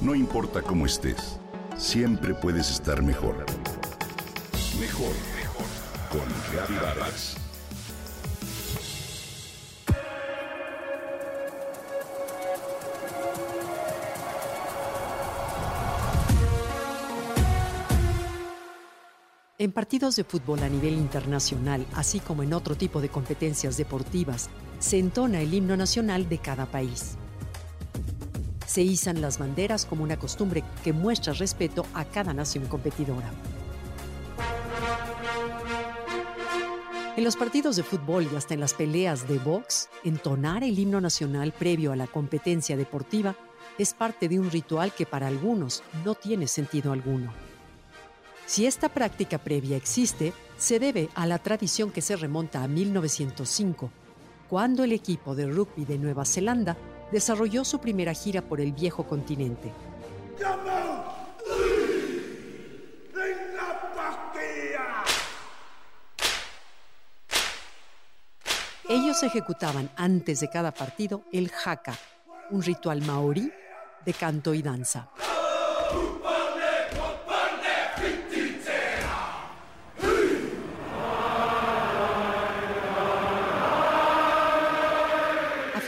No importa cómo estés, siempre puedes estar mejor. Mejor, mejor. Con Reavivadas. En partidos de fútbol a nivel internacional, así como en otro tipo de competencias deportivas, se entona el himno nacional de cada país. Se izan las banderas como una costumbre que muestra respeto a cada nación competidora. En los partidos de fútbol y hasta en las peleas de box, entonar el himno nacional previo a la competencia deportiva es parte de un ritual que para algunos no tiene sentido alguno. Si esta práctica previa existe, se debe a la tradición que se remonta a 1905, cuando el equipo de rugby de Nueva Zelanda desarrolló su primera gira por el viejo continente. Ellos ejecutaban antes de cada partido el haka, un ritual maorí de canto y danza.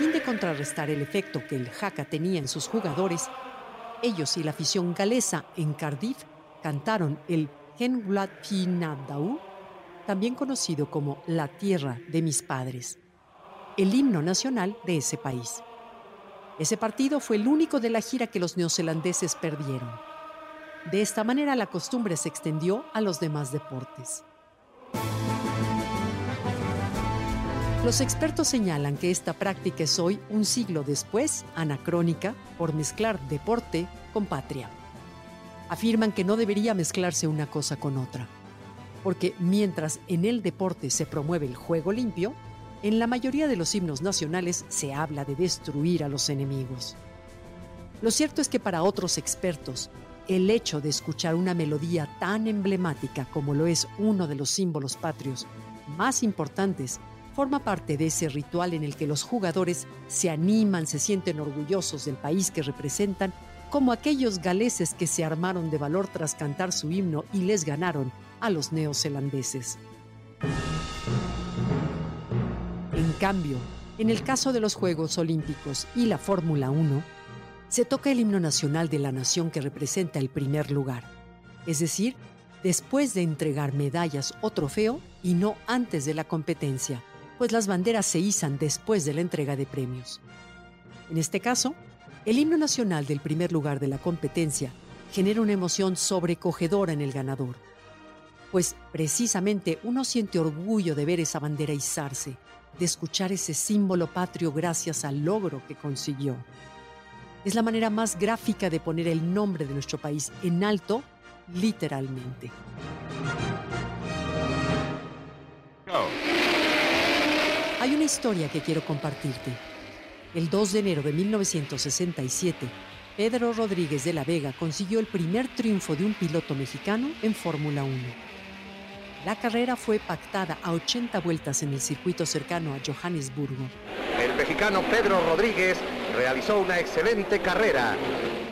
Fin de contrarrestar el efecto que el haka tenía en sus jugadores, ellos y la afición galesa en Cardiff cantaron el Henwlat Pinadau, también conocido como La Tierra de mis Padres, el himno nacional de ese país. Ese partido fue el único de la gira que los neozelandeses perdieron. De esta manera la costumbre se extendió a los demás deportes. Los expertos señalan que esta práctica es hoy, un siglo después, anacrónica por mezclar deporte con patria. Afirman que no debería mezclarse una cosa con otra, porque mientras en el deporte se promueve el juego limpio, en la mayoría de los himnos nacionales se habla de destruir a los enemigos. Lo cierto es que para otros expertos, el hecho de escuchar una melodía tan emblemática como lo es uno de los símbolos patrios más importantes forma parte de ese ritual en el que los jugadores se animan, se sienten orgullosos del país que representan, como aquellos galeses que se armaron de valor tras cantar su himno y les ganaron a los neozelandeses. En cambio, en el caso de los Juegos Olímpicos y la Fórmula 1, se toca el himno nacional de la nación que representa el primer lugar, es decir, después de entregar medallas o trofeo y no antes de la competencia, pues las banderas se izan después de la entrega de premios. En este caso, el himno nacional del primer lugar de la competencia genera una emoción sobrecogedora en el ganador, pues precisamente uno siente orgullo de ver esa bandera izarse, de escuchar ese símbolo patrio gracias al logro que consiguió. Es la manera más gráfica de poner el nombre de nuestro país en alto, literalmente. Hay una historia que quiero compartirte. El 2 de enero de 1967, Pedro Rodríguez de la Vega consiguió el primer triunfo de un piloto mexicano en Fórmula 1. La carrera fue pactada a 80 vueltas en el circuito cercano a Johannesburgo. El mexicano Pedro Rodríguez realizó una excelente carrera.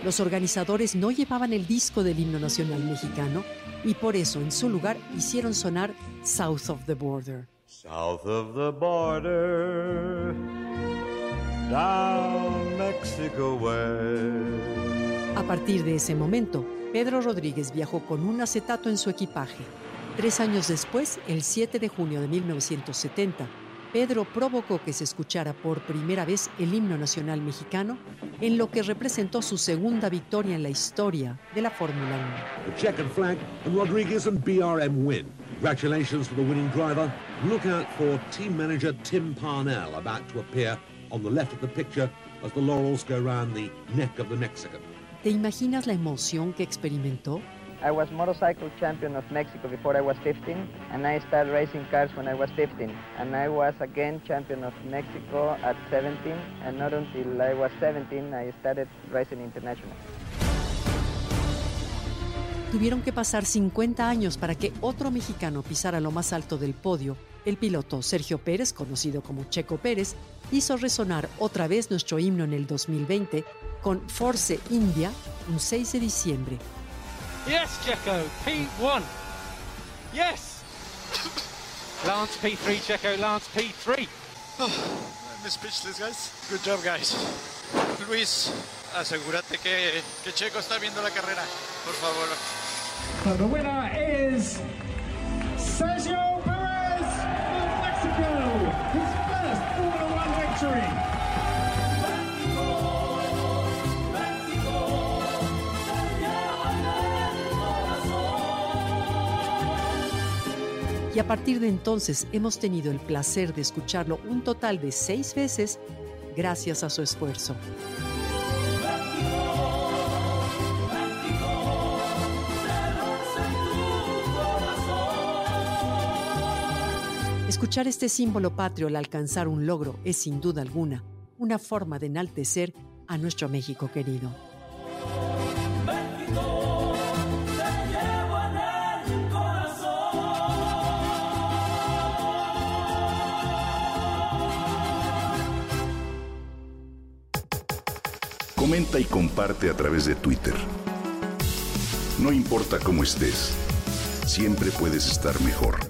Los organizadores no llevaban el disco del himno nacional mexicano y por eso en su lugar hicieron sonar South of the Border. South of the border, down Mexico way. A partir de ese momento, Pedro Rodríguez viajó con un acetato en su equipaje. Tres años después, el 7 de junio de 1970, Pedro provocó que se escuchara por primera vez el himno nacional mexicano, en lo que representó su segunda victoria en la historia de la Fórmula 1. The checkered flag, and Rodriguez and BRM win. Congratulations to the winning driver. Look out for team manager Tim Parnell about to appear on the left of the picture as the laurels go round the neck of the Mexican. ¿Te imaginas la emoción que experimentó? I was motorcycle champion of Mexico before I was 15, and I started racing cars when I was 15. And I was again champion of Mexico at 17, and not until I was 17 I started racing international. Tuvieron que pasar 50 años para que otro mexicano pisara lo más alto del podio. El piloto Sergio Pérez, conocido como Checo Pérez, hizo resonar otra vez nuestro himno en el 2020 con Force India un 6 de diciembre. Yes, Checo, P1. Yes. Lance P3, Checo, Lance P3. I'm speechless, guys. Good job, guys. Luis, asegúrate que, que Checo está viendo la carrera, por favor. So the winner is Sergio Perez of Mexico, his first Formula One victory. Y a partir de entonces hemos tenido el placer de escucharlo un total de seis veces gracias a su esfuerzo. Escuchar este símbolo patrio al alcanzar un logro es sin duda alguna una forma de enaltecer a nuestro México querido. Comenta y comparte a través de Twitter. No importa cómo estés, siempre puedes estar mejor.